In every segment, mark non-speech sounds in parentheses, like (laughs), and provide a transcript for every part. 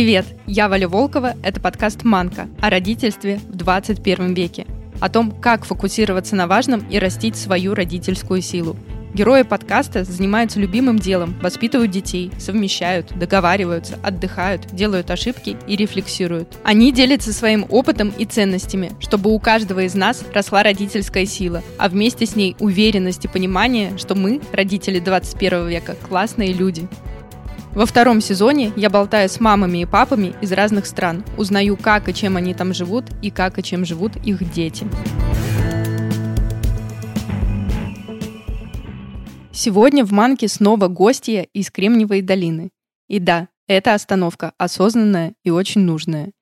Привет, я Валя Волкова, это подкаст «Манка» о родительстве в 21 веке. О том, как фокусироваться на важном и растить свою родительскую силу. Герои подкаста занимаются любимым делом, воспитывают детей, совмещают, договариваются, отдыхают, делают ошибки и рефлексируют. Они делятся своим опытом и ценностями, чтобы у каждого из нас росла родительская сила, а вместе с ней уверенность и понимание, что мы, родители 21 века, классные люди. Во втором сезоне я болтаю с мамами и папами из разных стран, узнаю, как и чем они там живут и как и чем живут их дети. Сегодня в Манке снова гостья из Кремниевой долины. И да, это остановка осознанная и очень нужная.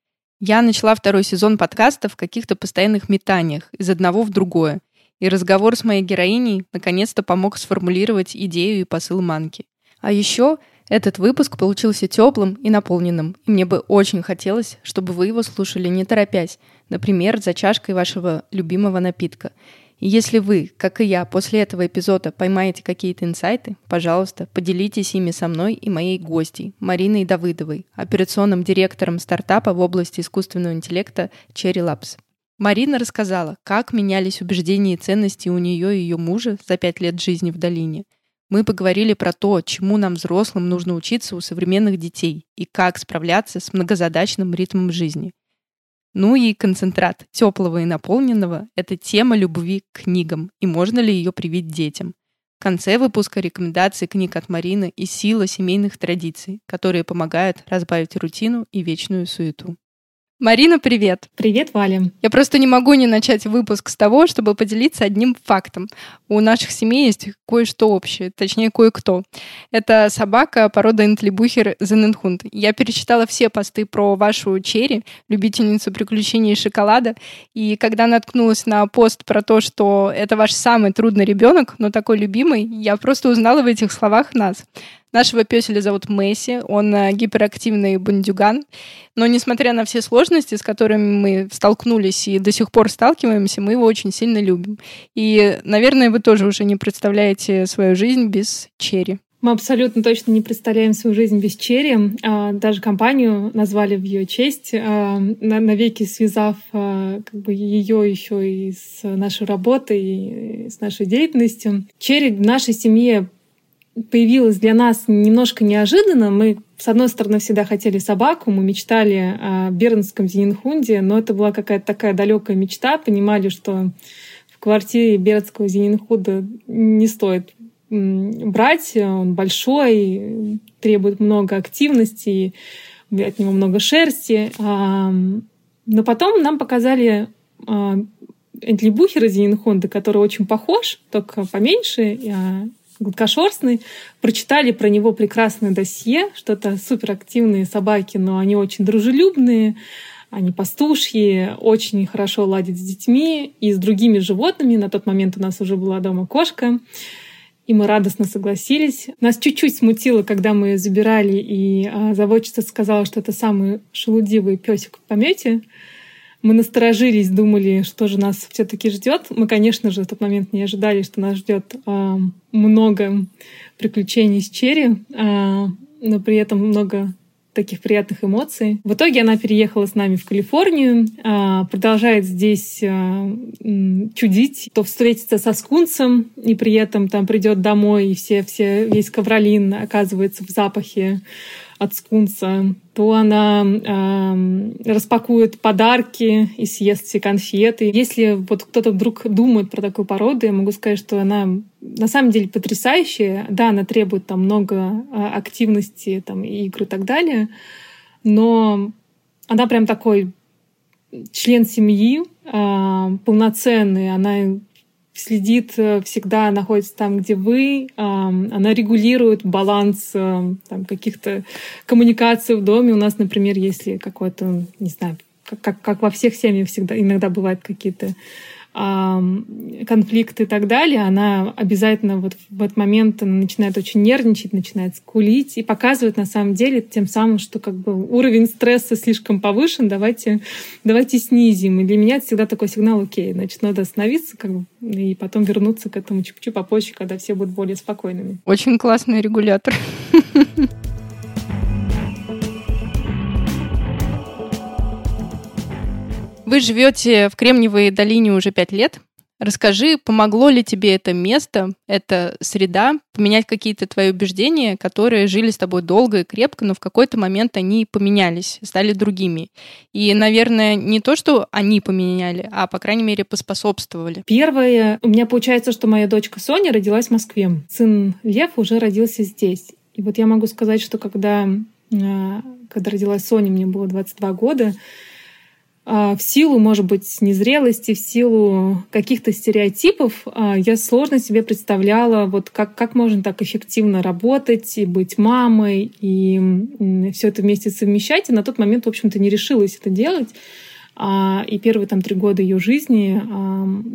Я начала второй сезон подкаста в каких-то постоянных метаниях из одного в другое, и разговор с моей героиней наконец-то помог сформулировать идею и посыл Манки. А еще этот выпуск получился теплым и наполненным, и мне бы очень хотелось, чтобы вы его слушали не торопясь, например, за чашкой вашего любимого напитка. И если вы, как и я, после этого эпизода поймаете какие-то инсайты, пожалуйста, поделитесь ими со мной и моей гостьей, Мариной Давыдовой, операционным директором стартапа в области искусственного интеллекта Cherry Labs. Марина рассказала, как менялись убеждения и ценности у нее и ее мужа за пять лет жизни в долине – мы поговорили про то, чему нам, взрослым, нужно учиться у современных детей и как справляться с многозадачным ритмом жизни. Ну и концентрат теплого и наполненного — это тема любви к книгам и можно ли ее привить детям. В конце выпуска рекомендации книг от Марины и сила семейных традиций, которые помогают разбавить рутину и вечную суету. Марина, привет! Привет, Валя! Я просто не могу не начать выпуск с того, чтобы поделиться одним фактом. У наших семей есть кое-что общее, точнее, кое-кто. Это собака породы Энтлибухер Зененхунд. Я перечитала все посты про вашу Черри, любительницу приключений и шоколада, и когда наткнулась на пост про то, что это ваш самый трудный ребенок, но такой любимый, я просто узнала в этих словах нас. Нашего песеля зовут Месси, он э, гиперактивный бандюган. Но несмотря на все сложности, с которыми мы столкнулись и до сих пор сталкиваемся, мы его очень сильно любим. И, наверное, вы тоже уже не представляете свою жизнь без Черри. Мы абсолютно точно не представляем свою жизнь без Черри. А, даже компанию назвали в ее честь, а, навеки связав а, как бы ее еще и с нашей работой, и с нашей деятельностью. Черри в нашей семье появилась для нас немножко неожиданно. Мы, с одной стороны, всегда хотели собаку, мы мечтали о бернском Зенинхунде, но это была какая-то такая далекая мечта. Понимали, что в квартире бернского Зенинхуда не стоит брать. Он большой, требует много активности, от него много шерсти. Но потом нам показали Энтлибухера Зенинхунда, который очень похож, только поменьше, гладкошерстный, прочитали про него прекрасное досье, что это суперактивные собаки, но они очень дружелюбные, они пастушьи, очень хорошо ладят с детьми и с другими животными. На тот момент у нас уже была дома кошка. И мы радостно согласились. Нас чуть-чуть смутило, когда мы ее забирали, и а, заводчица сказала, что это самый шелудивый песик в помете. Мы насторожились, думали, что же нас все-таки ждет. Мы, конечно же, в тот момент не ожидали, что нас ждет э, много приключений с Черри, э, но при этом много таких приятных эмоций. В итоге она переехала с нами в Калифорнию, продолжает здесь чудить, то встретиться со скунсом, и при этом там придет домой, и все, все, весь ковролин оказывается в запахе от скунса, то она э, распакует подарки и съест все конфеты. Если вот кто-то вдруг думает про такую породу, я могу сказать, что она на самом деле потрясающая. Да, она требует там много э, активности, там, игр и так далее, но она прям такой член семьи, э, полноценный, она следит э, всегда, находится там, где вы. Она регулирует баланс э, там, каких-то коммуникаций в доме. У нас, например, если какой-то, не знаю, как, как во всех семьях всегда иногда бывают какие-то конфликт и так далее, она обязательно вот в этот момент начинает очень нервничать, начинает скулить и показывает на самом деле тем самым, что как бы уровень стресса слишком повышен, давайте, давайте снизим. И для меня это всегда такой сигнал, окей, значит, надо остановиться как бы, и потом вернуться к этому чуть-чуть попозже, когда все будут более спокойными. Очень классный регулятор. (laughs) Вы живете в Кремниевой долине уже пять лет. Расскажи, помогло ли тебе это место, эта среда поменять какие-то твои убеждения, которые жили с тобой долго и крепко, но в какой-то момент они поменялись, стали другими. И, наверное, не то, что они поменяли, а, по крайней мере, поспособствовали. Первое, у меня получается, что моя дочка Соня родилась в Москве. Сын Лев уже родился здесь. И вот я могу сказать, что когда, а, когда родилась Соня, мне было 22 года, в силу, может быть, незрелости, в силу каких-то стереотипов, а, я сложно себе представляла, вот как, как можно так эффективно работать и быть мамой, и все это вместе совмещать. И на тот момент, в общем-то, не решилась это делать. А, и первые там три года ее жизни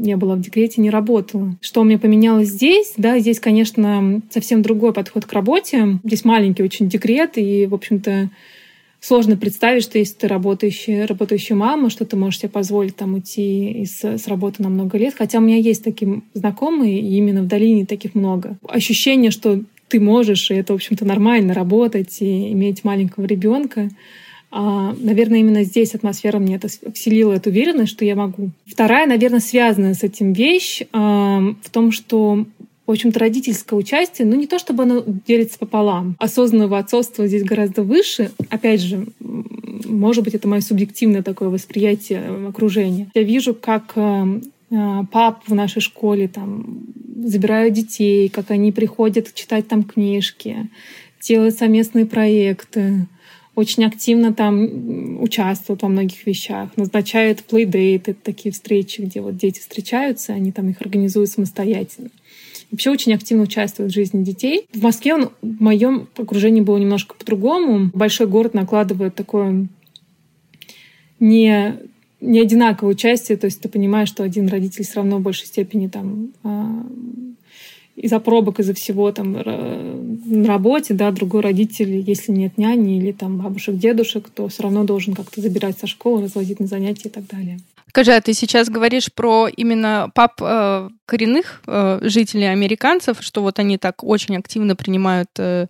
я была в декрете, не работала. Что у меня поменялось здесь? Да, здесь, конечно, совсем другой подход к работе. Здесь маленький очень декрет, и, в общем-то, сложно представить, что если ты работающая, работающая мама, что ты можешь себе позволить там уйти из, с работы на много лет. Хотя у меня есть такие знакомые, и именно в долине таких много. Ощущение, что ты можешь, и это, в общем-то, нормально работать и иметь маленького ребенка. А, наверное, именно здесь атмосфера мне это вселила эту уверенность, что я могу. Вторая, наверное, связанная с этим вещь а, в том, что в общем-то, родительское участие, ну не то чтобы оно делится пополам. Осознанного отцовства здесь гораздо выше. Опять же, может быть, это мое субъективное такое восприятие окружения. Я вижу, как э, э, пап в нашей школе там забирают детей, как они приходят читать там книжки, делают совместные проекты, очень активно там участвуют во многих вещах, назначают плейдейты, такие встречи, где вот дети встречаются, они там их организуют самостоятельно вообще очень активно участвует в жизни детей. В Москве он в моем окружении было немножко по-другому. Большой город накладывает такое не не одинаковое участие, то есть ты понимаешь, что один родитель все равно в большей степени там а, из-за пробок, из-за всего там на работе, да, другой родитель, если нет няни или там бабушек, дедушек, то все равно должен как-то забирать со школы, развозить на занятия и так далее. Скажи, а ты сейчас говоришь про именно пап э, коренных э, жителей американцев, что вот они так очень активно принимают э,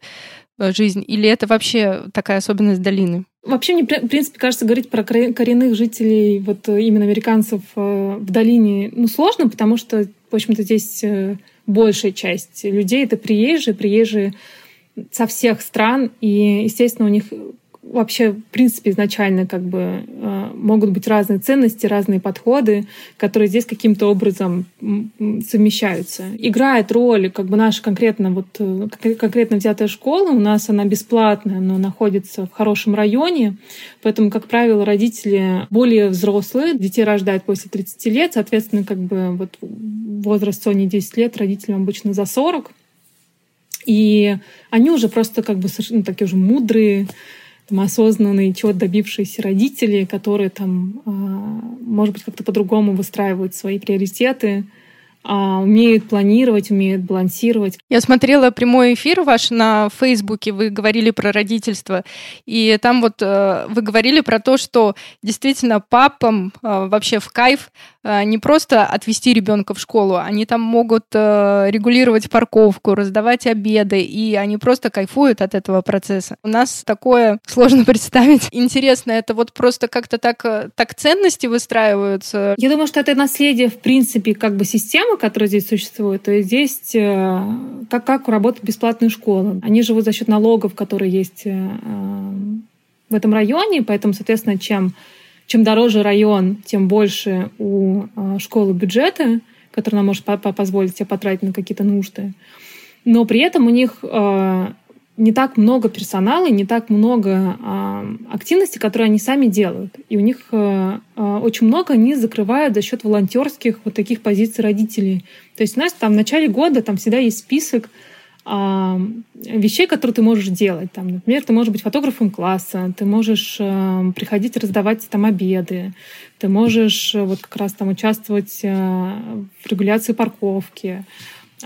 жизнь, или это вообще такая особенность долины? Вообще, мне, в принципе, кажется, говорить про коренных жителей, вот э, именно американцев э, в долине, ну, сложно, потому что, в общем-то, здесь э, большая часть людей — это приезжие, приезжие со всех стран, и, естественно, у них вообще, в принципе, изначально как бы э, могут быть разные ценности, разные подходы, которые здесь каким-то образом совмещаются. Играет роль как бы наша конкретно вот э, конкретно взятая школа. У нас она бесплатная, но находится в хорошем районе, поэтому, как правило, родители более взрослые, детей рождают после 30 лет, соответственно, как бы вот возраст Сони 10 лет, родителям обычно за 40. И они уже просто как бы совершенно ну, такие уже мудрые, там, осознанные, чего добившиеся родители, которые там, а, может быть, как-то по-другому выстраивают свои приоритеты, а, умеют планировать, умеют балансировать. Я смотрела прямой эфир ваш на Фейсбуке, вы говорили про родительство, и там вот э, вы говорили про то, что действительно папам э, вообще в кайф не просто отвести ребенка в школу, они там могут регулировать парковку, раздавать обеды, и они просто кайфуют от этого процесса. У нас такое (laughs) сложно представить. Интересно, это вот просто как-то так, так ценности выстраиваются? Я думаю, что это наследие, в принципе, как бы системы, которая здесь существует, то есть здесь э, как, как работают бесплатные школы. Они живут за счет налогов, которые есть э, в этом районе, поэтому, соответственно, чем, чем дороже район, тем больше у э, школы бюджета, который она может позволить себе потратить на какие-то нужды. Но при этом у них не так много персонала, не так много э, активностей, которые они сами делают. И у них очень много они закрывают за счет волонтерских вот таких позиций родителей. То есть у нас там в начале года там всегда есть список э, вещей, которые ты можешь делать. Там, например, ты можешь быть фотографом класса, ты можешь э, приходить раздавать там обеды, ты можешь вот как раз там участвовать э, в регуляции парковки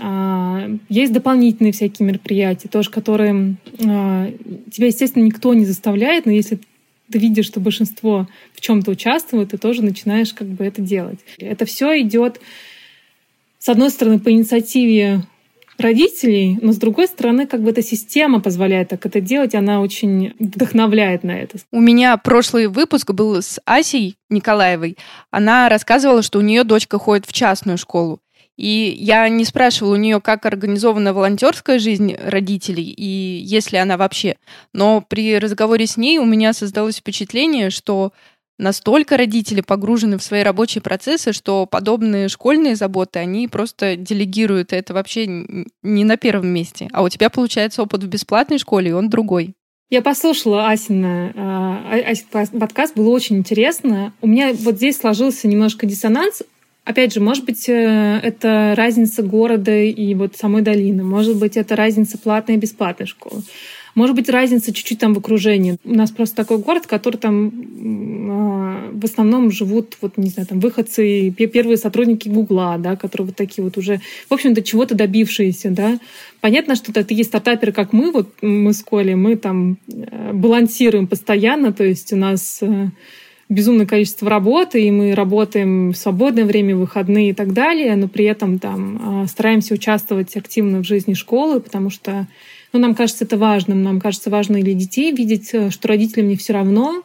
а, есть дополнительные всякие мероприятия, тоже, которые а, тебя, естественно, никто не заставляет, но если ты видишь, что большинство в чем-то участвует, ты тоже начинаешь как бы это делать. Это все идет, с одной стороны, по инициативе родителей, но с другой стороны, как бы эта система позволяет так это делать, она очень вдохновляет на это. У меня прошлый выпуск был с Асей Николаевой. Она рассказывала, что у нее дочка ходит в частную школу. И я не спрашивала у нее, как организована волонтерская жизнь родителей и есть ли она вообще. Но при разговоре с ней у меня создалось впечатление, что настолько родители погружены в свои рабочие процессы, что подобные школьные заботы они просто делегируют. Это вообще не на первом месте. А у тебя получается опыт в бесплатной школе, и он другой. Я послушала Асина, а, Асин подкаст, было очень интересно. У меня вот здесь сложился немножко диссонанс. Опять же, может быть, э, это разница города и вот самой долины. Может быть, это разница платной и бесплатной школы. Может быть, разница чуть-чуть там в окружении. У нас просто такой город, который там э, в основном живут, вот, не знаю, там, выходцы, первые сотрудники Гугла, да, которые вот такие вот уже, в общем-то, чего-то добившиеся, да. Понятно, что такие стартаперы, как мы, вот мы с Колей, мы там э, балансируем постоянно, то есть у нас э, безумное количество работы, и мы работаем в свободное время, выходные и так далее, но при этом там стараемся участвовать активно в жизни школы, потому что но нам кажется это важным. Нам кажется важно для детей видеть, э, что родителям не все равно,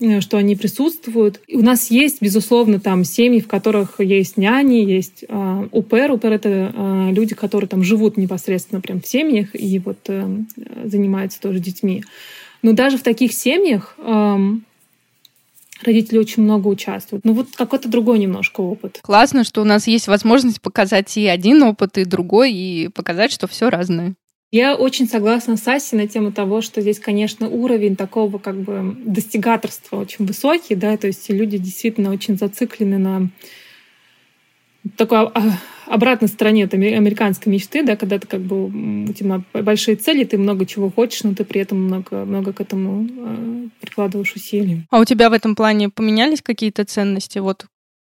э, что они присутствуют. И у нас есть, безусловно, там семьи, в которых есть няни, есть э, УПР. УПР — это э, люди, которые там живут непосредственно прям в семьях и вот э, занимаются тоже детьми. Но даже в таких семьях э, родители очень много участвуют. Ну вот какой-то другой немножко опыт. Классно, что у нас есть возможность показать и один опыт, и другой, и показать, что все разное. Я очень согласна с Асей на тему того, что здесь, конечно, уровень такого как бы достигаторства очень высокий, да, то есть люди действительно очень зациклены на такой а, обратной стороне этой американской мечты, да, когда ты как бы у тебя большие цели, ты много чего хочешь, но ты при этом много, много к этому э, прикладываешь усилий. А у тебя в этом плане поменялись какие-то ценности? Вот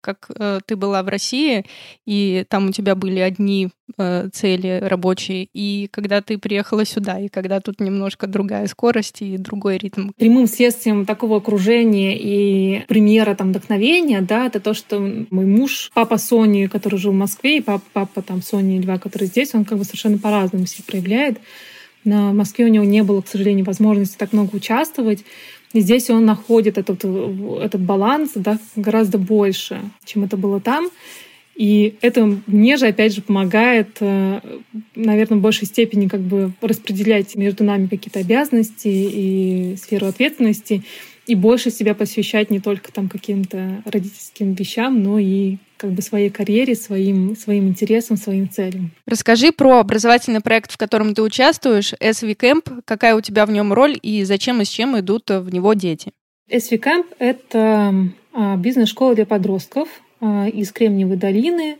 как э, ты была в России, и там у тебя были одни э, цели рабочие, и когда ты приехала сюда, и когда тут немножко другая скорость и другой ритм. Прямым следствием такого окружения и примера там вдохновения, да, это то, что мой муж, папа Сони, который жил в Москве, и папа, папа там Сони Льва, который здесь, он как бы совершенно по-разному себя проявляет. На Москве у него не было, к сожалению, возможности так много участвовать. И здесь он находит этот, этот баланс да, гораздо больше, чем это было там. И это мне же, опять же, помогает, э, наверное, в большей степени как бы распределять между нами какие-то обязанности и сферу ответственности, и больше себя посвящать не только там каким-то родительским вещам, но и как бы своей карьере, своим, своим интересам, своим целям. Расскажи про образовательный проект, в котором ты участвуешь, SV Camp. Какая у тебя в нем роль и зачем и с чем идут в него дети? SV Camp — это а, бизнес-школа для подростков а, из Кремниевой долины.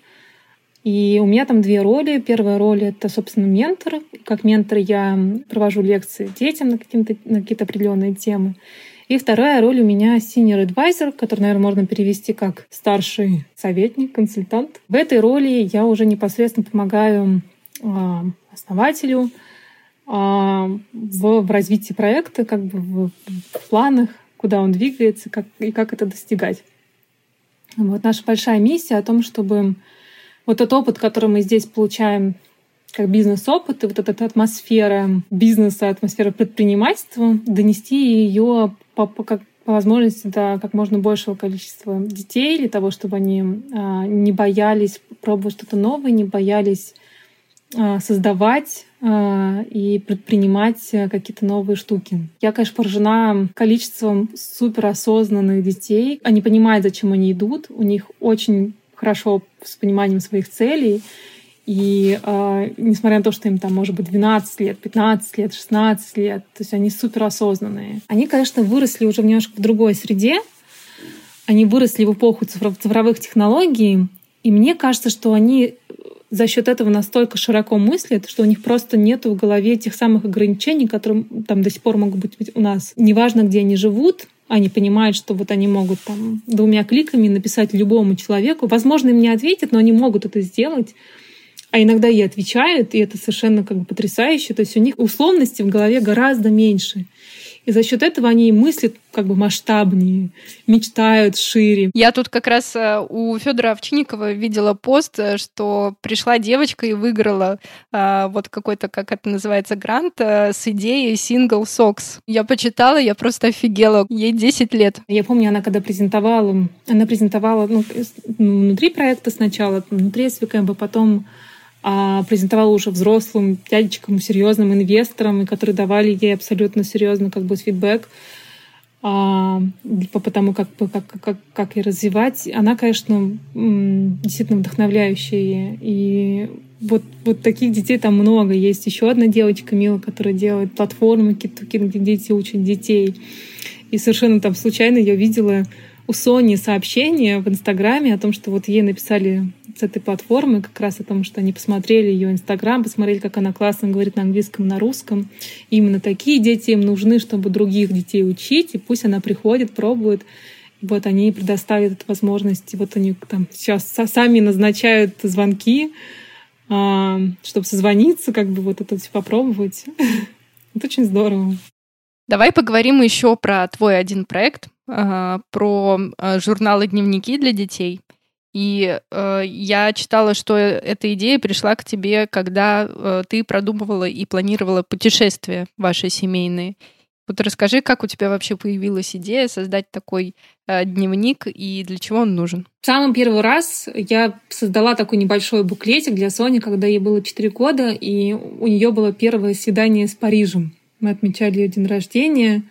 И у меня там две роли. Первая роль — это, собственно, ментор. Как ментор я провожу лекции детям на, на какие-то определенные темы. И вторая роль у меня senior advisor, который, наверное, можно перевести как старший советник, консультант. В этой роли я уже непосредственно помогаю а, основателю а, в, развитии проекта, как бы в, в планах, куда он двигается как, и как это достигать. Вот наша большая миссия о том, чтобы вот тот опыт, который мы здесь получаем как бизнес-опыт, и вот эта атмосфера бизнеса, атмосфера предпринимательства, донести ее по, по, как, по возможности до как можно большего количества детей, для того, чтобы они а, не боялись пробовать что-то новое, не боялись а, создавать а, и предпринимать какие-то новые штуки. Я, конечно, поражена количеством суперосознанных детей. Они понимают, зачем они идут, у них очень хорошо с пониманием своих целей, и э, несмотря на то, что им там может быть 12 лет, 15 лет, 16 лет, то есть они супер осознанные. Они, конечно, выросли уже немножко в другой среде. Они выросли в эпоху цифровых технологий. И мне кажется, что они за счет этого настолько широко мыслят, что у них просто нет в голове тех самых ограничений, которые там до сих пор могут быть у нас. Неважно, где они живут, они понимают, что вот они могут там двумя кликами написать любому человеку. Возможно, им не ответят, но они могут это сделать а иногда и отвечают, и это совершенно как бы потрясающе. То есть у них условности в голове гораздо меньше. И за счет этого они мыслят как бы масштабнее, мечтают шире. Я тут как раз э, у Федора Овчинникова видела пост, э, что пришла девочка и выиграла а, вот какой-то, как это называется, грант а, с идеей Single Socks. Я почитала, я просто офигела. Ей 10 лет. Я помню, она когда презентовала, она презентовала ну, внутри проекта сначала, внутри СВКМ, потом а презентовала уже взрослым дядечкам, серьезным инвесторам, которые давали ей абсолютно серьезно как бы фидбэк а, по тому, как, как, как, как ее развивать. Она, конечно, действительно вдохновляющая. И вот, вот таких детей там много. Есть еще одна девочка, Мила, которая делает платформы, где дети учат детей. И совершенно там случайно я видела у Сони сообщение в Инстаграме о том, что вот ей написали с этой платформы как раз о том, что они посмотрели ее Инстаграм, посмотрели, как она классно говорит на английском, на русском. И именно такие дети им нужны, чтобы других детей учить, и пусть она приходит, пробует. И вот они предоставят эту возможность. И вот они там сейчас сами назначают звонки, а, чтобы созвониться, как бы вот это все попробовать. (laughs) Это очень здорово. Давай поговорим еще про твой один проект, а, про а, журналы дневники для детей. И э, я читала, что эта идея пришла к тебе, когда э, ты продумывала и планировала путешествия ваши семейные. Вот расскажи, как у тебя вообще появилась идея создать такой э, дневник и для чего он нужен? В самый первый раз я создала такой небольшой буклетик для Сони, когда ей было 4 года, и у нее было первое свидание с Парижем. Мы отмечали ее день рождения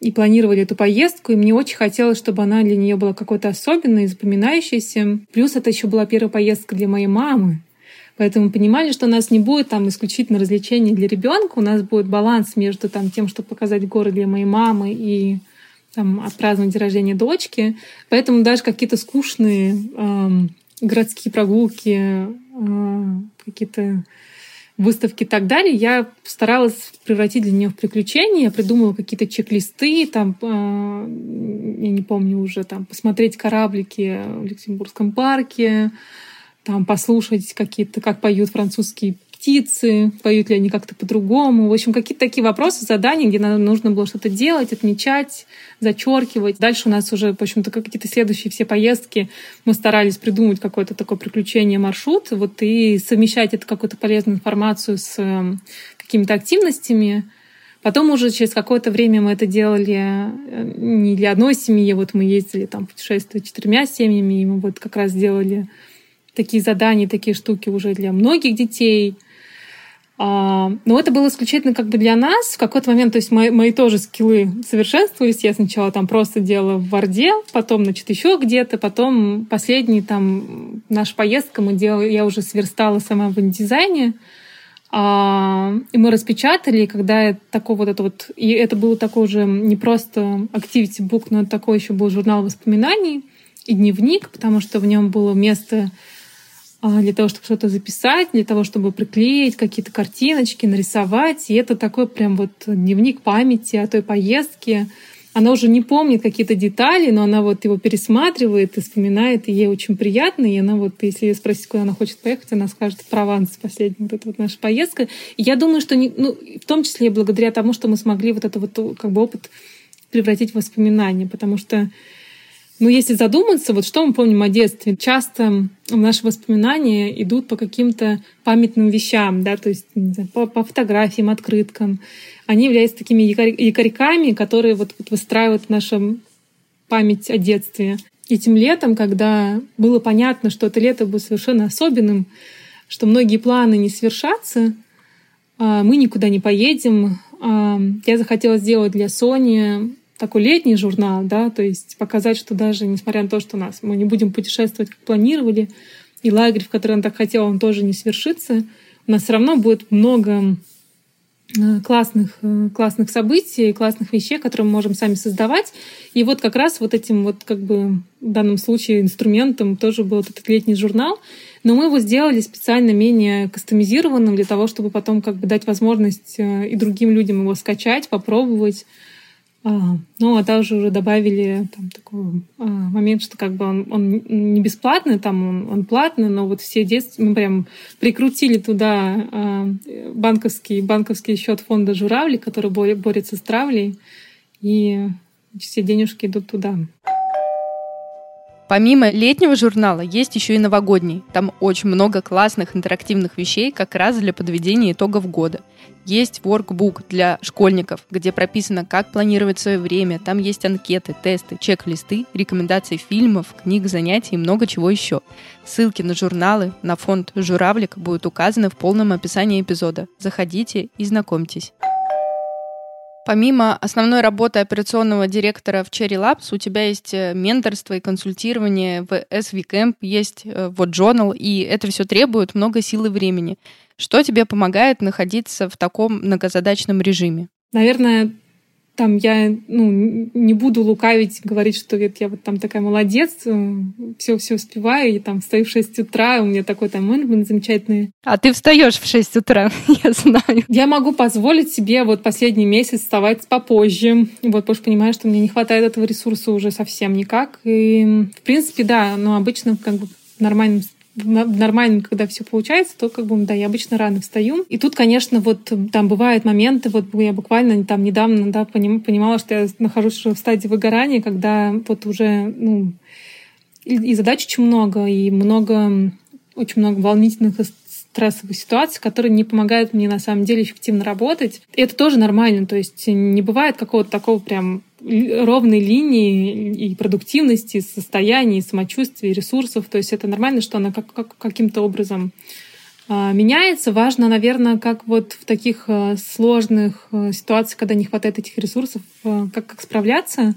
и планировали эту поездку, и мне очень хотелось, чтобы она для нее была какой-то особенной, запоминающейся. Плюс это еще была первая поездка для моей мамы. Поэтому понимали, что у нас не будет там исключительно развлечений для ребенка, у нас будет баланс между там, тем, чтобы показать город для моей мамы и там, отпраздновать день рождения дочки. Поэтому даже какие-то скучные э, городские прогулки, э, какие-то выставки и так далее, я старалась превратить для нее в приключения. Я придумала какие-то чек-листы, там, э, я не помню уже, там, посмотреть кораблики в Люксембургском парке, там, послушать какие-то, как поют французские птицы, поют ли они как-то по-другому. В общем, какие-то такие вопросы, задания, где нам нужно было что-то делать, отмечать, зачеркивать. Дальше у нас уже, в общем-то, какие-то следующие все поездки мы старались придумать какое-то такое приключение, маршрут, вот и совмещать это какую-то полезную информацию с эм, какими-то активностями. Потом уже через какое-то время мы это делали э, не для одной семьи, вот мы ездили там путешествовать четырьмя семьями, и мы вот как раз делали такие задания, такие штуки уже для многих детей — но это было исключительно как бы для нас. В какой-то момент, то есть мои, мои тоже скиллы совершенствовались. Я сначала там просто делала в Варде, потом, значит, еще где-то, потом последний там наша поездка мы делали, я уже сверстала сама в дизайне. А, и мы распечатали, и когда такой вот это вот... И это было такой уже не просто activity book, но такой еще был журнал воспоминаний и дневник, потому что в нем было место а, для того, чтобы что-то записать, для того, чтобы приклеить какие-то картиночки, нарисовать. И это такой прям вот дневник памяти о той поездке. Она уже не помнит какие-то детали, но она вот его пересматривает и вспоминает, и ей очень приятно. И она вот, если ее спросить, куда она хочет поехать, она скажет Прованс, последняя вот эта вот наша поездка. И я думаю, что не, ну, в том числе благодаря тому, что мы смогли вот этот вот как бы опыт превратить в воспоминания, потому что но ну, если задуматься, вот что мы помним о детстве, часто наши воспоминания идут по каким-то памятным вещам, да, то есть знаю, по, по фотографиям, открыткам. Они являются такими якорьками, которые вот, вот выстраивают нашу память о детстве. Этим летом, когда было понятно, что это лето будет совершенно особенным, что многие планы не свершатся, а, мы никуда не поедем. А, я захотела сделать для Сони такой летний журнал, да, то есть показать, что даже несмотря на то, что нас мы не будем путешествовать, как планировали, и лагерь, в который он так хотел, он тоже не свершится, у нас все равно будет много э, классных, э, классных событий, классных вещей, которые мы можем сами создавать. И вот как раз вот этим вот как бы в данном случае инструментом тоже был этот летний журнал. Но мы его сделали специально менее кастомизированным для того, чтобы потом как бы дать возможность э, и другим людям его скачать, попробовать, А, ну, а также уже добавили там такой а, момент, что как бы он, он не бесплатный, там он, он платный, но вот все детства мы прям прикрутили туда а, банковский, банковский счет фонда «Журавли», который борется с травлей, и все денежки идут туда. Помимо летнего журнала есть еще и новогодний. Там очень много классных интерактивных вещей как раз для подведения итогов года. Есть workbook для школьников, где прописано, как планировать свое время. Там есть анкеты, тесты, чек-листы, рекомендации фильмов, книг, занятий и много чего еще. Ссылки на журналы, на фонд «Журавлик» будут указаны в полном описании эпизода. Заходите и знакомьтесь. Помимо основной работы операционного директора в Cherry Labs, у тебя есть э, менторство и консультирование в SV Camp, есть э, вот Journal, и это все требует много сил и времени. Что тебе помогает находиться в таком многозадачном режиме? Наверное, там я ну, не буду лукавить, говорить, что я, я вот там такая молодец, все все успеваю, и там встаю в 6 утра, у меня такой там менеджмент замечательный. А ты встаешь в 6 утра, (laughs) я знаю. Я могу позволить себе вот последний месяц вставать попозже, вот, потому что понимаю, что мне не хватает этого ресурса уже совсем никак. И, в принципе, да, но обычно как бы в нормальном нормально, когда все получается, то как бы, да, я обычно рано встаю. И тут, конечно, вот там бывают моменты, вот я буквально там недавно, да, понимала, что я нахожусь в стадии выгорания, когда вот уже, ну, и, задач очень много, и много, очень много волнительных стрессовых ситуаций, которые не помогают мне на самом деле эффективно работать. И это тоже нормально, то есть не бывает какого-то такого прям ровной линии и продуктивности, состояния, самочувствия, ресурсов. То есть это нормально, что она как, как, каким-то образом а, меняется. Важно, наверное, как вот в таких а, сложных а, ситуациях, когда не хватает этих ресурсов, как, как справляться.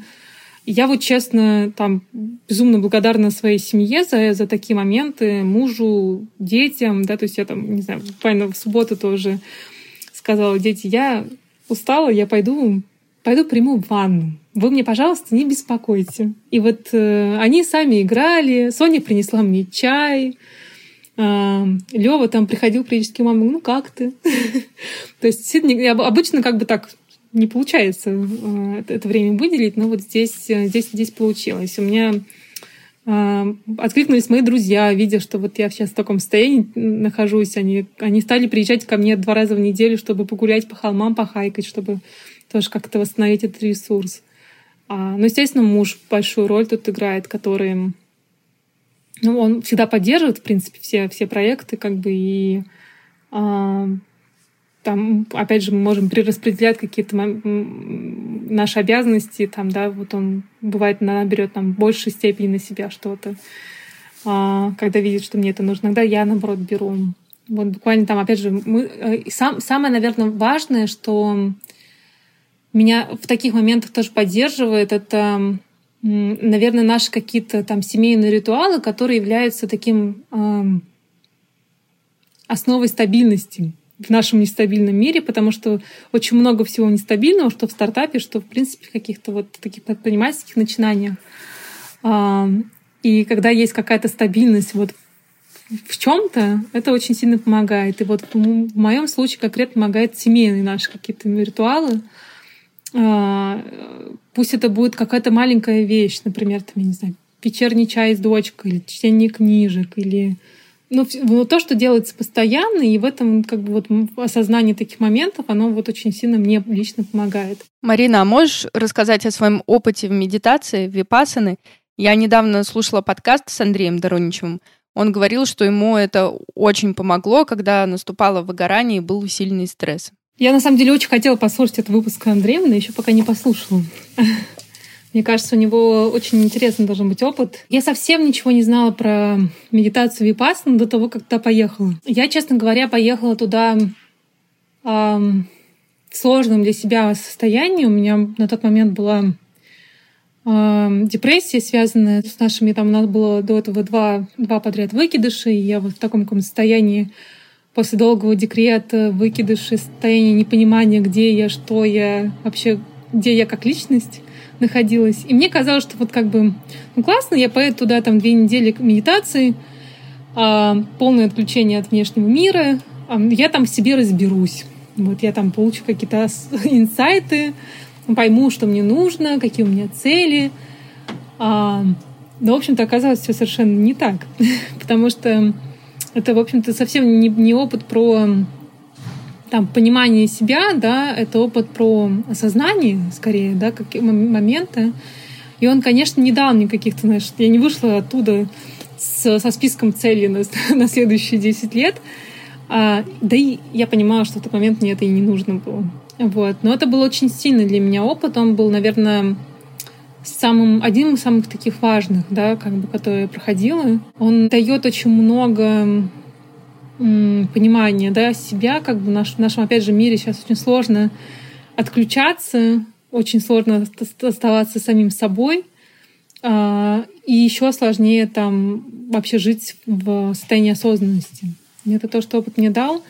Я вот честно там безумно благодарна своей семье за, за такие моменты, мужу, детям, да, то есть я там, не знаю, буквально в субботу тоже сказала, дети, я устала, я пойду пойду приму ванну. Вы мне, пожалуйста, не беспокойте. И вот э, они сами играли, Соня принесла мне чай, э, Лева там приходил периодически, мама, ну как ты? (laughs) То есть обычно как бы так не получается э, это время выделить, но вот здесь, э, здесь, здесь получилось. У меня э, откликнулись мои друзья, видя, что вот я сейчас в таком состоянии нахожусь. Они, они стали приезжать ко мне два раза в неделю, чтобы погулять по холмам, похайкать, чтобы тоже как-то восстановить этот ресурс. А, ну, естественно, муж большую роль тут играет, который... Ну, он всегда поддерживает, в принципе, все, все проекты, как бы, и а, там, опять же, мы можем перераспределять какие-то наши обязанности, там, да, вот он, бывает, наберет там большей степени на себя что-то, а, когда видит, что мне это нужно. Иногда я, наоборот, беру. Вот буквально там, опять же, мы, э, сам, самое, наверное, важное, что меня в таких моментах тоже поддерживает, это, наверное, наши какие-то там семейные ритуалы, которые являются таким э, основой стабильности в нашем нестабильном мире, потому что очень много всего нестабильного, что в стартапе, что, в принципе, в каких-то вот таких предпринимательских начинаниях. И когда есть какая-то стабильность вот в чем-то, это очень сильно помогает. И вот в моем случае конкретно помогает семейные наши какие-то ритуалы, пусть это будет какая-то маленькая вещь, например, там, я не знаю, вечерний чай с дочкой, или чтение книжек, или ну, ну, то, что делается постоянно, и в этом как бы вот осознание таких моментов, оно вот очень сильно мне лично помогает. Марина, а можешь рассказать о своем опыте в медитации, в випассаны? Я недавно слушала подкаст с Андреем Дороничевым. Он говорил, что ему это очень помогло, когда наступало выгорание и был сильный стресс. Я на самом деле очень хотела послушать этот выпуск Андрея, но еще пока не послушала. (laughs) Мне кажется, у него очень интересный должен быть опыт. Я совсем ничего не знала про медитацию Випассана до того, как туда поехала. Я, честно говоря, поехала туда эм, в сложном для себя состоянии. У меня на тот момент была э, депрессия, связанная с нашими... Там у нас было до этого два, два подряд выкидыша, и я вот в таком состоянии после долгого декрета, выкидыши, состояние непонимания, где я, что я, вообще, где я как личность находилась. И мне казалось, что вот как бы, ну классно, я поеду туда там две недели медитации, а, полное отключение от внешнего мира, а, я там в себе разберусь. Вот я там получу какие-то (laughs) инсайты, пойму, что мне нужно, какие у меня цели. А, но, в общем-то, оказалось все совершенно не так. (laughs) Потому что это, в общем-то, совсем не, не опыт про там, понимание себя, да, это опыт про осознание, скорее, да, какие моменты. И он, конечно, не дал мне каких-то, знаешь, я не вышла оттуда с, со списком целей на, (laughs) на следующие 10 лет. А, да и я понимала, что в тот момент мне это и не нужно было. Вот. Но это был очень сильный для меня опыт. Он был, наверное, самым, одним из самых таких важных, да, как бы, которые проходила. Он дает очень много понимания да, себя, как бы наш, в нашем, опять же, мире сейчас очень сложно отключаться, очень сложно оставаться самим собой, а, и еще сложнее там вообще жить в состоянии осознанности. Это то, что опыт мне дал.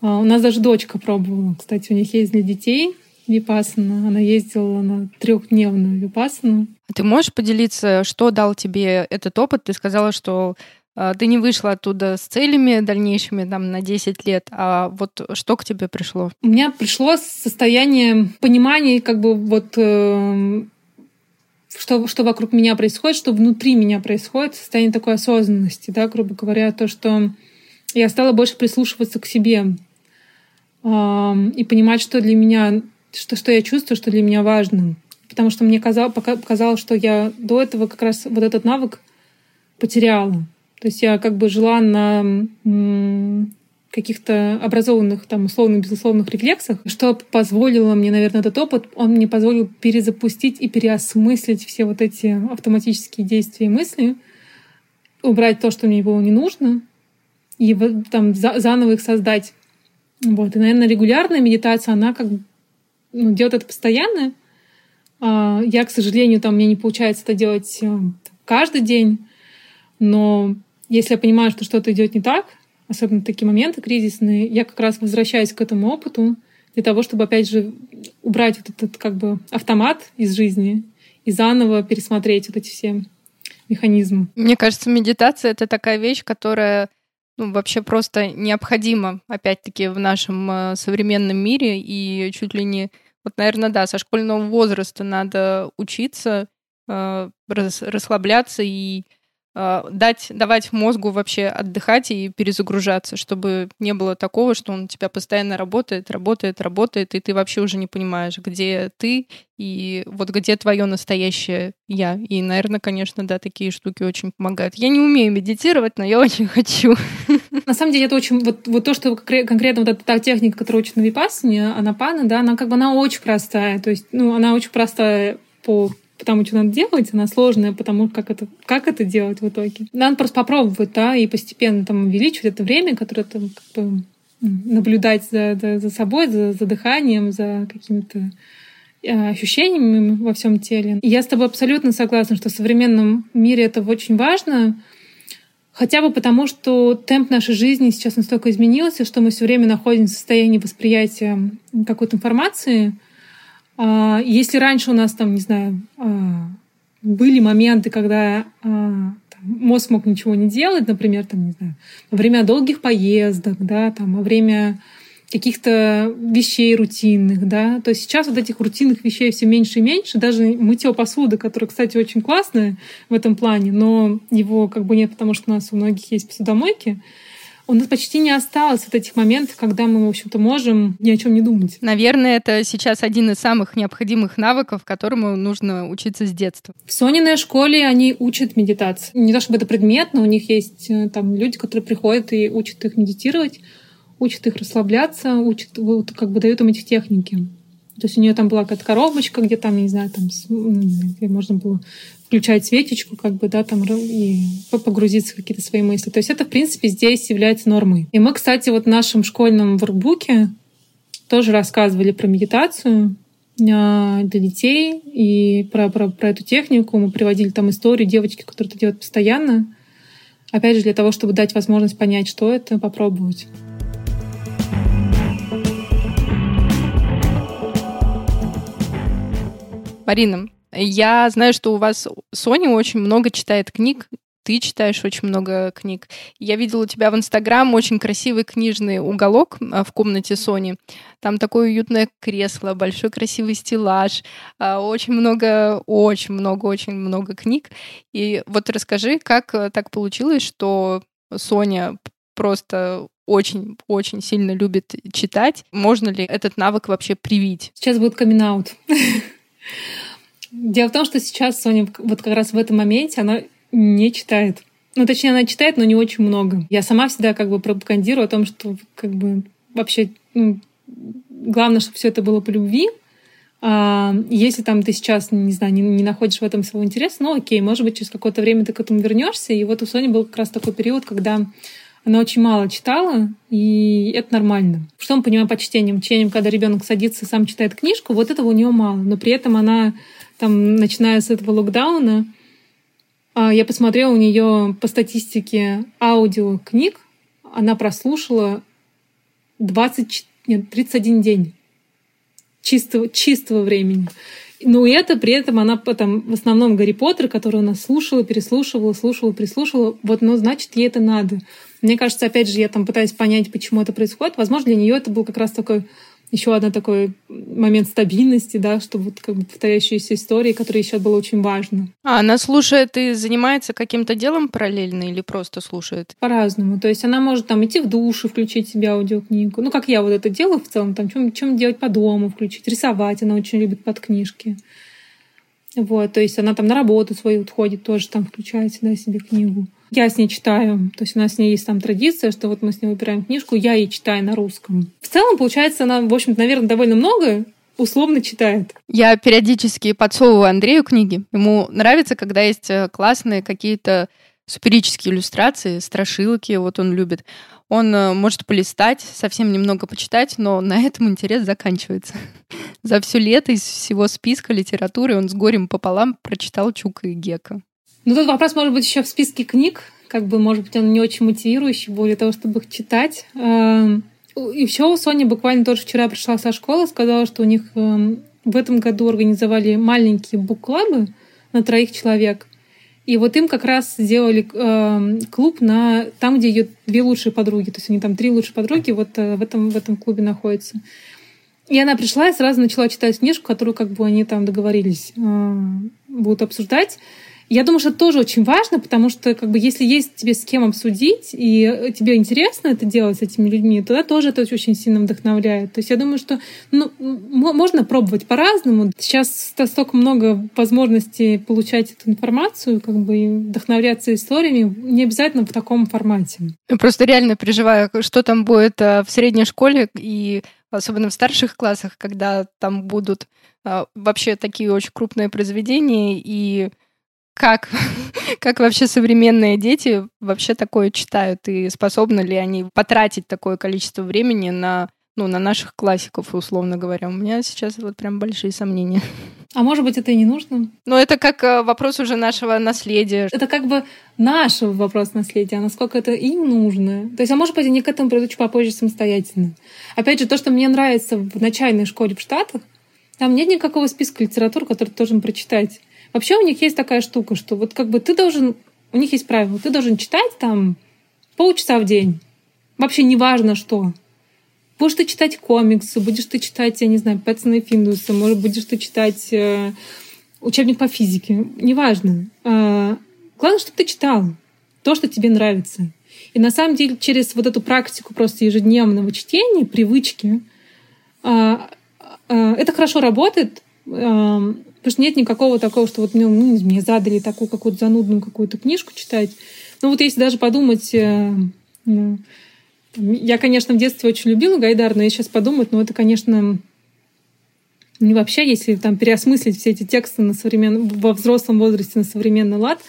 А, у нас даже дочка пробовала. Кстати, у них есть для детей випассана. Она ездила на трехдневную випассану. А ты можешь поделиться, что дал тебе этот опыт? Ты сказала, что а, ты не вышла оттуда с целями дальнейшими там, на 10 лет, а вот что к тебе пришло? У меня пришло состояние понимания, как бы вот э, что, что вокруг меня происходит, что внутри меня происходит, состояние такой осознанности, да, грубо говоря, то, что я стала больше прислушиваться к себе э, и понимать, что для меня, что, что я чувствую, что для меня важно. Потому что мне казалось, показалось, что я до этого как раз вот этот навык потеряла. То есть я как бы жила на каких-то образованных, там, условных, безусловных рефлексах, что позволило мне, наверное, этот опыт, он мне позволил перезапустить и переосмыслить все вот эти автоматические действия и мысли, убрать то, что мне было не нужно, и там заново их создать. Вот. И, наверное, регулярная медитация, она как ну, делает это постоянно. А, я, к сожалению, там мне не получается это делать э, каждый день, но если я понимаю, что что-то идет не так, особенно такие моменты кризисные, я как раз возвращаюсь к этому опыту для того, чтобы, опять же, убрать вот этот как бы автомат из жизни и заново пересмотреть вот эти все механизмы. Мне кажется, медитация — это такая вещь, которая ну, вообще просто необходима, опять-таки, в нашем э, современном мире, и чуть ли не, вот, наверное, да, со школьного возраста надо учиться э, расслабляться и дать, давать мозгу вообще отдыхать и перезагружаться, чтобы не было такого, что он у тебя постоянно работает, работает, работает, и ты вообще уже не понимаешь, где ты и вот где твое настоящее я. И, наверное, конечно, да, такие штуки очень помогают. Я не умею медитировать, но я (laughs) очень хочу. На самом деле, это очень... Вот, вот то, что конкретно вот эта та техника, которая учит на випассане, анапана, да, она как бы она очень простая. То есть, ну, она очень простая по потому что надо делать, она сложная, потому как это, как это делать в итоге. Надо просто попробовать, да, и постепенно там увеличивать это время, которое там как бы наблюдать за, за, за собой, за, за дыханием, за какими-то э, ощущениями во всем теле. И я с тобой абсолютно согласна, что в современном мире это очень важно, хотя бы потому, что темп нашей жизни сейчас настолько изменился, что мы все время находимся в состоянии восприятия какой-то информации — если раньше у нас там, не знаю, а, были моменты, когда а, мозг мог ничего не делать, например, там, не знаю, во время долгих поездок, да, там, во время каких-то вещей рутинных, да, то сейчас вот этих рутинных вещей все меньше и меньше, даже мытье посуды, которое, кстати, очень классное в этом плане, но его как бы нет, потому что у нас у многих есть посудомойки, у нас почти не осталось вот этих моментов, когда мы, в общем-то, можем ни о чем не думать. Наверное, это сейчас один из самых необходимых навыков, которому нужно учиться с детства. В Сониной школе они учат медитации. Не то чтобы это предмет, но у них есть э, там люди, которые приходят и учат их медитировать, учат их расслабляться, учат, вот, как бы дают им эти техники. То есть у нее там была какая-то коробочка, где там, не знаю, там где можно было включать светочку, как бы, да, там и погрузиться в какие-то свои мысли. То есть это, в принципе, здесь является нормой. И мы, кстати, вот в нашем школьном воркбуке тоже рассказывали про медитацию а, для детей и про, про, про эту технику. Мы приводили там историю девочки, которая это делает постоянно. Опять же, для того, чтобы дать возможность понять, что это, попробовать. Марина, я знаю, что у вас Соня очень много читает книг, ты читаешь очень много книг. Я видела у тебя в Инстаграм очень красивый книжный уголок а, в комнате Сони. Там такое уютное кресло, большой красивый стеллаж, а, очень много, очень много, очень много книг. И вот расскажи, как э, так получилось, что Соня просто очень-очень сильно любит читать. Можно ли этот навык вообще привить? Сейчас будет камин. (laughs) Дело в том, что сейчас Соня вот как раз в этом моменте, она не читает. Ну, точнее, она читает, но не очень много. Я сама всегда как бы пропагандирую о том, что как бы вообще ну, главное, чтобы все это было по любви. А, если там ты сейчас, не знаю, не, не находишь в этом своего интереса, ну окей, может быть, через какое-то время ты к этому вернешься. И вот у Сони был как раз такой период, когда она очень мало читала, и это нормально. Что мы понимаем по чтениям? Чтением, когда ребенок садится и сам читает книжку, вот этого у нее мало. Но при этом она, там, начиная с этого локдауна, а, я посмотрела у нее по статистике аудиокниг, она прослушала 20, нет, 31 день чистого, чистого времени. Ну и это при этом она потом в основном Гарри Поттер, который она слушала, переслушивала, слушала, прислушивала. Вот, ну, значит, ей это надо. Мне кажется, опять же, я там пытаюсь понять, почему это происходит. Возможно, для нее это был как раз такой еще один такой момент стабильности, да, что вот как бы повторяющиеся истории, которые еще было очень важно. А она слушает и занимается каким-то делом параллельно или просто слушает? По-разному. То есть она может там идти в душ и включить себе аудиокнигу. Ну, как я вот это делаю в целом, там, чем, чем делать по дому, включить, рисовать. Она очень любит под книжки. Вот, то есть она там на работу свою ходит, тоже там включает всегда себе книгу. Я с ней читаю. То есть у нас с ней есть там традиция, что вот мы с ней выбираем книжку, я ей читаю на русском. В целом, получается, она, в общем-то, наверное, довольно много условно читает. Я периодически подсовываю Андрею книги. Ему нравится, когда есть э, классные какие-то суперические иллюстрации, страшилки, вот он любит. Он э, может полистать, совсем немного почитать, но на этом интерес заканчивается. (laughs) За все лето из всего списка литературы он с горем пополам прочитал Чука и Гека. Ну, тут вопрос может быть еще в списке книг, как бы, может быть, он не очень мотивирующий более того, чтобы их читать. Эм, и еще у Сони буквально тоже вчера пришла со школы, сказала, что у них эм, в этом году организовали маленькие бук-клабы на троих человек. И вот им как раз сделали э, клуб на там, где ее две лучшие подруги. То есть они там три лучшие подруги вот э, в, этом, в этом клубе находятся. И она пришла и сразу начала читать книжку, которую как бы они там договорились э, будут обсуждать. Я думаю, что это тоже очень важно, потому что как бы если есть тебе с кем обсудить, и тебе интересно это делать с этими людьми, тогда тоже это очень сильно вдохновляет. То есть я думаю, что ну, можно пробовать по-разному. Сейчас столько много возможностей получать эту информацию, как бы вдохновляться историями, не обязательно в таком формате. Просто реально переживаю, что там будет э, в средней школе и особенно в старших классах, когда там будут э, вообще такие очень крупные произведения, и как, (laughs) как вообще современные дети вообще такое читают и способны ли они потратить такое количество времени на ну, на наших классиков, условно говоря. У меня сейчас вот прям большие сомнения. А может быть, это и не нужно? Но это как э, вопрос уже нашего наследия. Это как бы наш вопрос наследия, а насколько это им нужно. То есть, а может быть, они к этому придут чуть попозже самостоятельно. Опять же, то, что мне нравится в начальной школе в Штатах, там нет никакого списка литературы, который ты должен прочитать. Вообще у них есть такая штука, что вот как бы ты должен... У них есть правило. Ты должен читать там полчаса в день. Вообще неважно что. Будешь ты читать комиксы, будешь ты читать, я не знаю, Пэтсона и Финдуса, может, будешь ты читать э, учебник по физике. Неважно. Э, главное, чтобы ты читал то, что тебе нравится. И на самом деле через вот эту практику просто ежедневного чтения, привычки, э, э, это хорошо работает. Э, Потому что нет никакого такого, что вот ну, ну, мне задали такую какую-то занудную какую-то книжку читать. Ну вот если даже подумать, э, ну, я, конечно, в детстве очень любила Гайдар, но я сейчас подумать, ну это, конечно, не вообще, если там переосмыслить все эти тексты на современ... во взрослом возрасте на современный лад,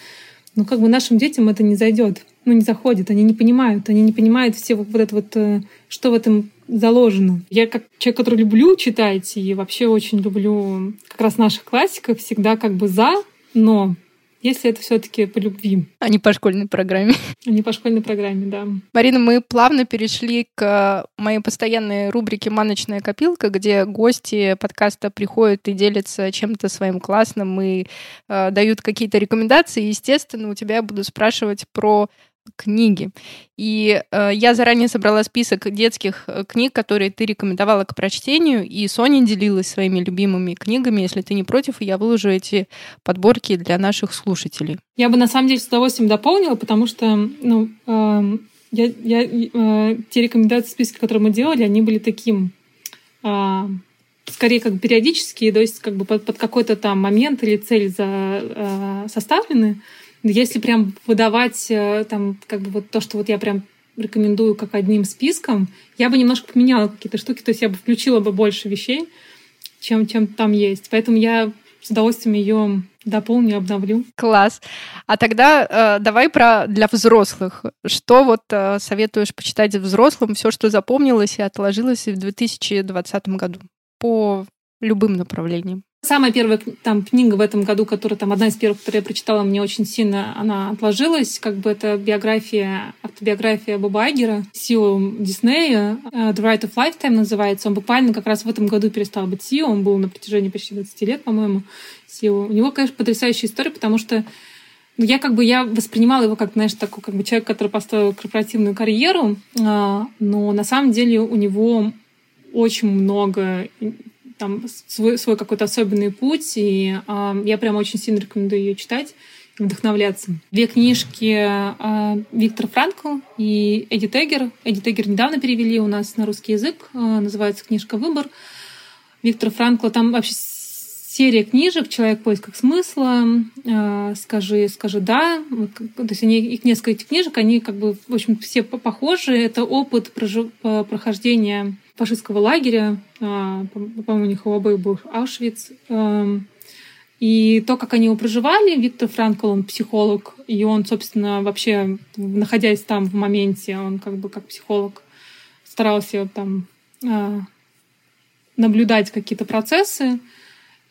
ну как бы нашим детям это не зайдет, ну не заходит, они не понимают, они не понимают все вот это вот, э, что в этом заложено. Я как человек, который люблю читать и вообще очень люблю как раз наших классиков, всегда как бы за, но если это все-таки по любви. А не по школьной программе. А не по школьной программе, да. Марина, мы плавно перешли к моей постоянной рубрике «Маночная копилка», где гости подкаста приходят и делятся чем-то своим классным и э, дают какие-то рекомендации. Естественно, у тебя я буду спрашивать про книги. И э, я заранее собрала список детских э, книг, которые ты рекомендовала к прочтению, и Соня делилась своими любимыми книгами. Если ты не против, я выложу эти подборки для наших слушателей. Я бы на самом деле с удовольствием дополнила, потому что ну, э, я, я, э, те рекомендации списка, которые мы делали, они были таким э, скорее как периодические, то есть как бы под, под какой-то там момент или цель за, э, составлены. Если прям выдавать э, там как бы вот то, что вот я прям рекомендую как одним списком, я бы немножко поменяла какие-то штуки, то есть я бы включила бы больше вещей, чем, чем там есть. Поэтому я с удовольствием ее дополню, обновлю. Класс. А тогда э, давай про для взрослых. Что вот э, советуешь почитать взрослым, все, что запомнилось и отложилось в 2020 году по любым направлениям? Самая первая там книга в этом году, которая там одна из первых, которую я прочитала, мне очень сильно она отложилась. Как бы это биография, автобиография Боба Айгера, SEO Диснея. The Right of Lifetime называется. Он буквально как раз в этом году перестал быть SEO. Он был на протяжении почти 20 лет, по-моему, SEO. У него, конечно, потрясающая история, потому что ну, я как бы я воспринимала его как, знаешь, такой как бы человек, который построил корпоративную карьеру, а, но на самом деле у него очень много там свой, свой какой-то особенный путь, и э, я прям очень сильно рекомендую ее читать вдохновляться. Две книжки э, Виктор Франкл и Эдди Тегер. Эдди Тегер недавно перевели у нас на русский язык, э, называется книжка «Выбор». Виктор Франкл, там вообще серия книжек «Человек в поисках смысла», э, «Скажи, скажи да». То есть они, их несколько этих книжек, они как бы, в общем, все похожи. Это опыт прохождения фашистского лагеря. А, по-моему, у них у обоих был Аушвиц. Эм, и то, как они его проживали, Виктор Франкл, он психолог, и он, собственно, вообще, находясь там в моменте, он как бы как психолог старался там наблюдать какие-то процессы.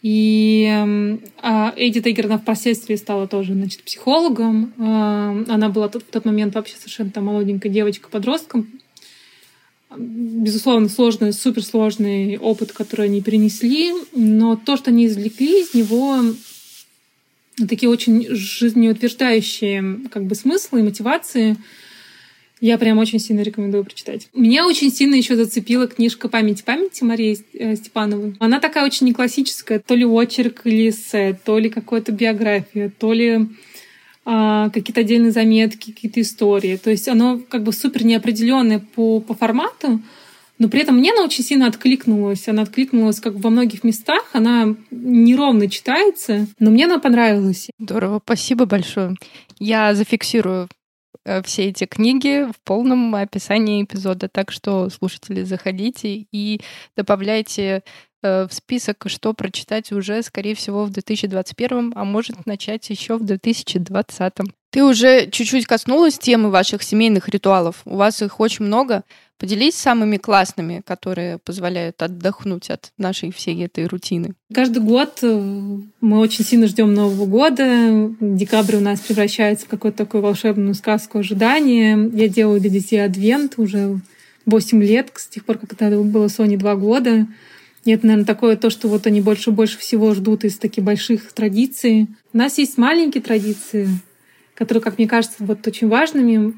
И э, Эдди Тегерна впоследствии стала тоже значит, психологом. Э, она была в тот момент вообще совершенно там молоденькая девочка-подростком, безусловно, сложный, суперсложный опыт, который они перенесли, но то, что они извлекли из него, такие очень жизнеутверждающие как бы смыслы и мотивации, я прям очень сильно рекомендую прочитать. Меня очень сильно еще зацепила книжка «Память памяти» Марии э, Степановой. Она такая очень не классическая, то ли очерк или эссе, то ли какая-то биография, то ли а, какие-то отдельные заметки, какие-то истории. То есть оно как бы супер неопределенное по, по формату, но при этом мне она очень сильно откликнулась. Она откликнулась как во многих местах. Она неровно читается, но мне она понравилась. Здорово, спасибо большое. Я зафиксирую все эти книги в полном описании эпизода. Так что, слушатели, заходите и добавляйте Э, в список, что прочитать уже, скорее всего, в 2021, а может начать еще в 2020. Ты уже чуть-чуть коснулась темы ваших семейных ритуалов. У вас их очень много. Поделись самыми классными, которые позволяют отдохнуть от нашей всей этой рутины. Каждый год э, мы очень сильно ждем Нового года. Декабрь у нас превращается в какую-то такую волшебную сказку ожидания. Я делаю для детей адвент уже 8 лет, с тех пор, как это было Соне 2 года. И это, наверное, такое то, что вот они больше больше всего ждут из таких больших традиций. У нас есть маленькие традиции, которые, как мне кажется, вот очень важными.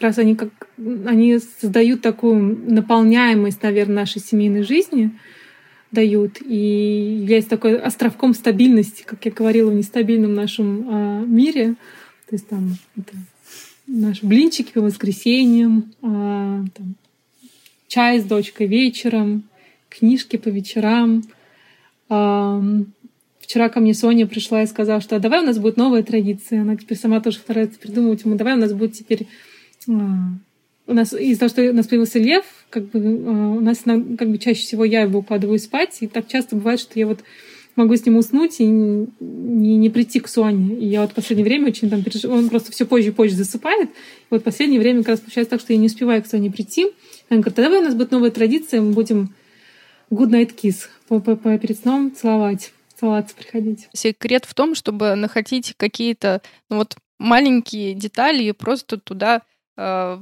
Раз они, как, они создают такую наполняемость, наверное, нашей семейной жизни дают и являются такой островком стабильности, как я говорила, в нестабильном нашем а, мире. То есть там это наши блинчики по воскресеньям, а, там, чай с дочкой вечером, книжки по вечерам. Вчера ко мне Соня пришла и сказала, что «А давай у нас будет новая традиция. Она теперь сама тоже старается придумывать. Мы давай у нас будет теперь у нас из-за того, что у нас появился лев, как бы а, у нас как бы чаще всего я его укладываю спать, и так часто бывает, что я вот могу с ним уснуть и не, не прийти к Соне. И я вот в последнее время очень там переживаю. Он просто все позже и позже засыпает. И вот в последнее время как раз получается так, что я не успеваю к Соне прийти. Он говорит, давай у нас будет новая традиция, мы будем good night kiss, по, по, по перед сном целовать ссылаться, приходить. Секрет в том, чтобы находить какие-то ну, вот маленькие детали и просто туда э,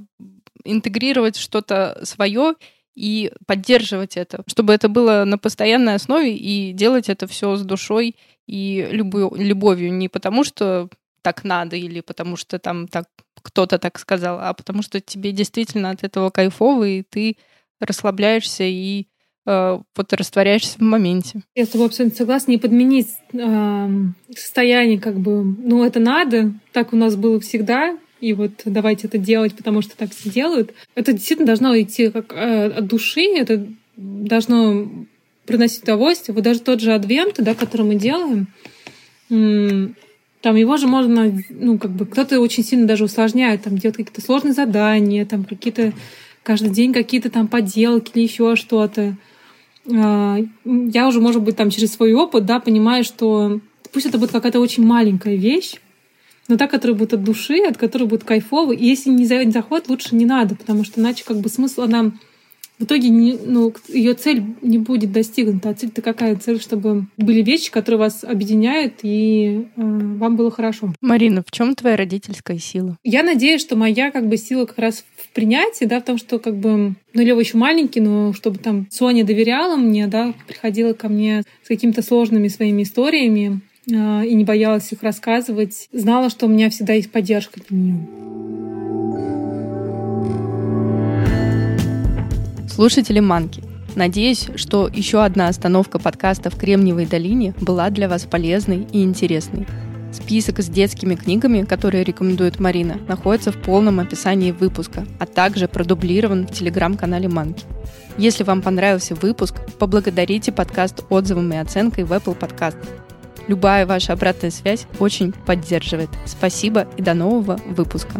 интегрировать что-то свое и поддерживать это, чтобы это было на постоянной основе и делать это все с душой и любовью, не потому что так надо или потому что там так кто-то так сказал, а потому что тебе действительно от этого кайфово, и ты расслабляешься и э, вот растворяешься в моменте. Я с тобой абсолютно согласна. Не подменить э, состояние как бы, ну это надо, так у нас было всегда, и вот давайте это делать, потому что так все делают. Это действительно должно идти как э, от души, это должно приносить удовольствие. Вот даже тот же адвент, да, который мы делаем, там его же можно, ну, как бы, кто-то очень сильно даже усложняет, там, делать какие-то сложные задания, там, какие-то, каждый день какие-то там поделки или еще что-то. А, я уже, может быть, там, через свой опыт, да, понимаю, что пусть это будет какая-то очень маленькая вещь, но та, которая будет от души, от которой будет кайфово. И если не заходит, лучше не надо, потому что иначе как бы смысл она в итоге не, ну, ее цель не будет достигнута. А цель-то какая? Цель, чтобы были вещи, которые вас объединяют, и э, вам было хорошо. Марина, в чем твоя родительская сила? Я надеюсь, что моя как бы сила как раз в принятии, да, в том, что как бы, ну, Лева еще маленький, но чтобы там Соня доверяла мне, да, приходила ко мне с какими-то сложными своими историями, и не боялась их рассказывать, знала, что у меня всегда есть поддержка для нее. Слушатели Манки, надеюсь, что еще одна остановка подкаста в Кремниевой долине была для вас полезной и интересной. Список с детскими книгами, которые рекомендует Марина, находится в полном описании выпуска, а также продублирован в телеграм-канале Манки. Если вам понравился выпуск, поблагодарите подкаст отзывами и оценкой в Apple Podcast. Любая ваша обратная связь очень поддерживает. Спасибо и до нового выпуска.